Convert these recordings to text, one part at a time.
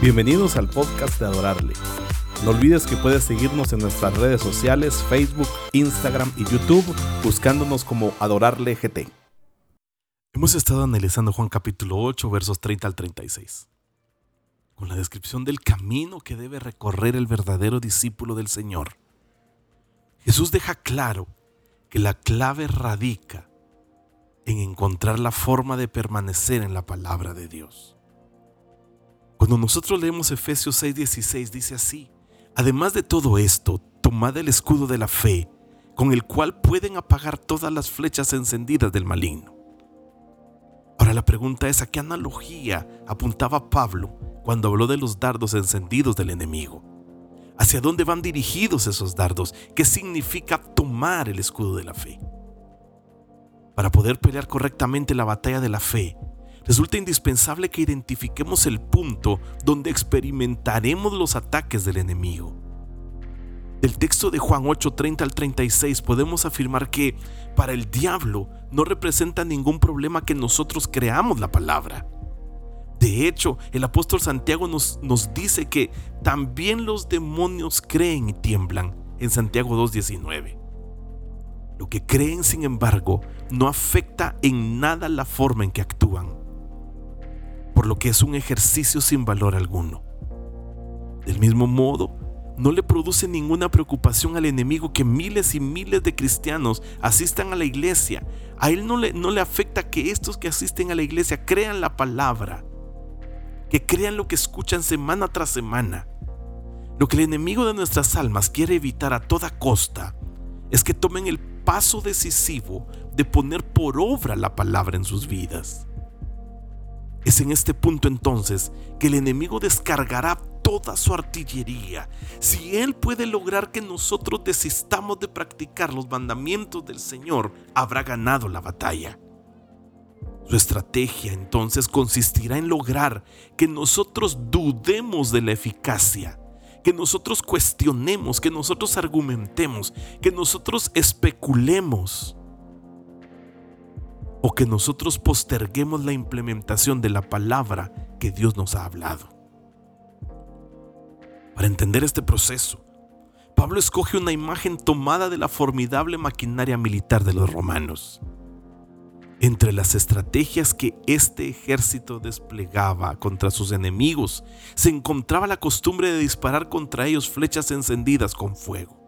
Bienvenidos al podcast de Adorarle. No olvides que puedes seguirnos en nuestras redes sociales, Facebook, Instagram y YouTube, buscándonos como Adorarle GT. Hemos estado analizando Juan capítulo 8, versos 30 al 36, con la descripción del camino que debe recorrer el verdadero discípulo del Señor. Jesús deja claro que la clave radica en encontrar la forma de permanecer en la palabra de Dios. Cuando nosotros leemos Efesios 6:16 dice así, además de todo esto, tomad el escudo de la fe, con el cual pueden apagar todas las flechas encendidas del maligno. Ahora la pregunta es, ¿a qué analogía apuntaba Pablo cuando habló de los dardos encendidos del enemigo? ¿Hacia dónde van dirigidos esos dardos? ¿Qué significa tomar el escudo de la fe? Para poder pelear correctamente la batalla de la fe, resulta indispensable que identifiquemos el punto donde experimentaremos los ataques del enemigo. Del texto de Juan 8:30 al 36 podemos afirmar que para el diablo no representa ningún problema que nosotros creamos la palabra. De hecho, el apóstol Santiago nos, nos dice que también los demonios creen y tiemblan en Santiago 2:19. Lo que creen, sin embargo, no afecta en nada la forma en que actúan por lo que es un ejercicio sin valor alguno. Del mismo modo, no le produce ninguna preocupación al enemigo que miles y miles de cristianos asistan a la iglesia. A él no le, no le afecta que estos que asisten a la iglesia crean la palabra, que crean lo que escuchan semana tras semana. Lo que el enemigo de nuestras almas quiere evitar a toda costa es que tomen el paso decisivo de poner por obra la palabra en sus vidas. Es en este punto entonces que el enemigo descargará toda su artillería. Si él puede lograr que nosotros desistamos de practicar los mandamientos del Señor, habrá ganado la batalla. Su estrategia entonces consistirá en lograr que nosotros dudemos de la eficacia, que nosotros cuestionemos, que nosotros argumentemos, que nosotros especulemos o que nosotros posterguemos la implementación de la palabra que Dios nos ha hablado. Para entender este proceso, Pablo escoge una imagen tomada de la formidable maquinaria militar de los romanos. Entre las estrategias que este ejército desplegaba contra sus enemigos se encontraba la costumbre de disparar contra ellos flechas encendidas con fuego.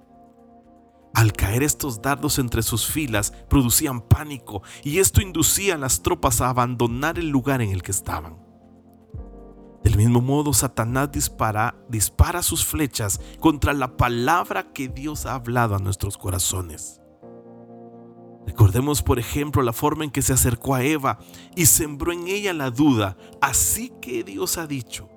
Al caer estos dardos entre sus filas, producían pánico y esto inducía a las tropas a abandonar el lugar en el que estaban. Del mismo modo, Satanás dispara, dispara sus flechas contra la palabra que Dios ha hablado a nuestros corazones. Recordemos, por ejemplo, la forma en que se acercó a Eva y sembró en ella la duda. Así que Dios ha dicho.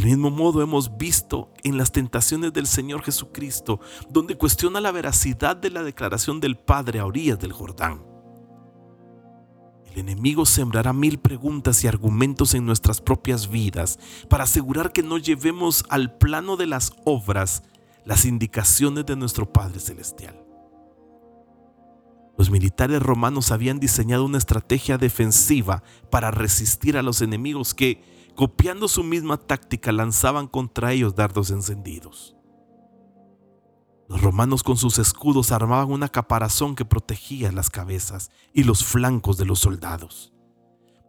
Del mismo modo hemos visto en las tentaciones del Señor Jesucristo, donde cuestiona la veracidad de la declaración del Padre a orillas del Jordán. El enemigo sembrará mil preguntas y argumentos en nuestras propias vidas para asegurar que no llevemos al plano de las obras las indicaciones de nuestro Padre Celestial. Los militares romanos habían diseñado una estrategia defensiva para resistir a los enemigos que, copiando su misma táctica, lanzaban contra ellos dardos encendidos. Los romanos con sus escudos armaban una caparazón que protegía las cabezas y los flancos de los soldados.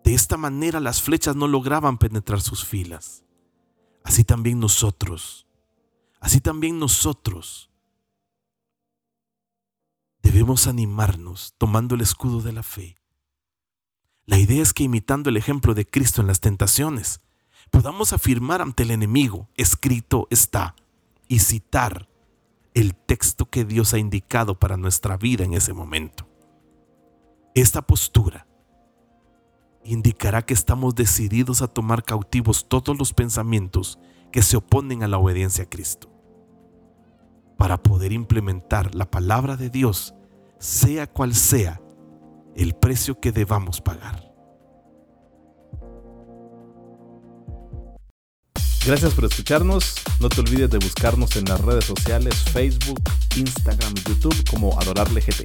De esta manera las flechas no lograban penetrar sus filas. Así también nosotros, así también nosotros debemos animarnos tomando el escudo de la fe la idea es que imitando el ejemplo de Cristo en las tentaciones, podamos afirmar ante el enemigo, escrito está, y citar el texto que Dios ha indicado para nuestra vida en ese momento. Esta postura indicará que estamos decididos a tomar cautivos todos los pensamientos que se oponen a la obediencia a Cristo, para poder implementar la palabra de Dios, sea cual sea el precio que debamos pagar. Gracias por escucharnos. No te olvides de buscarnos en las redes sociales Facebook, Instagram y YouTube como Adorarle GT.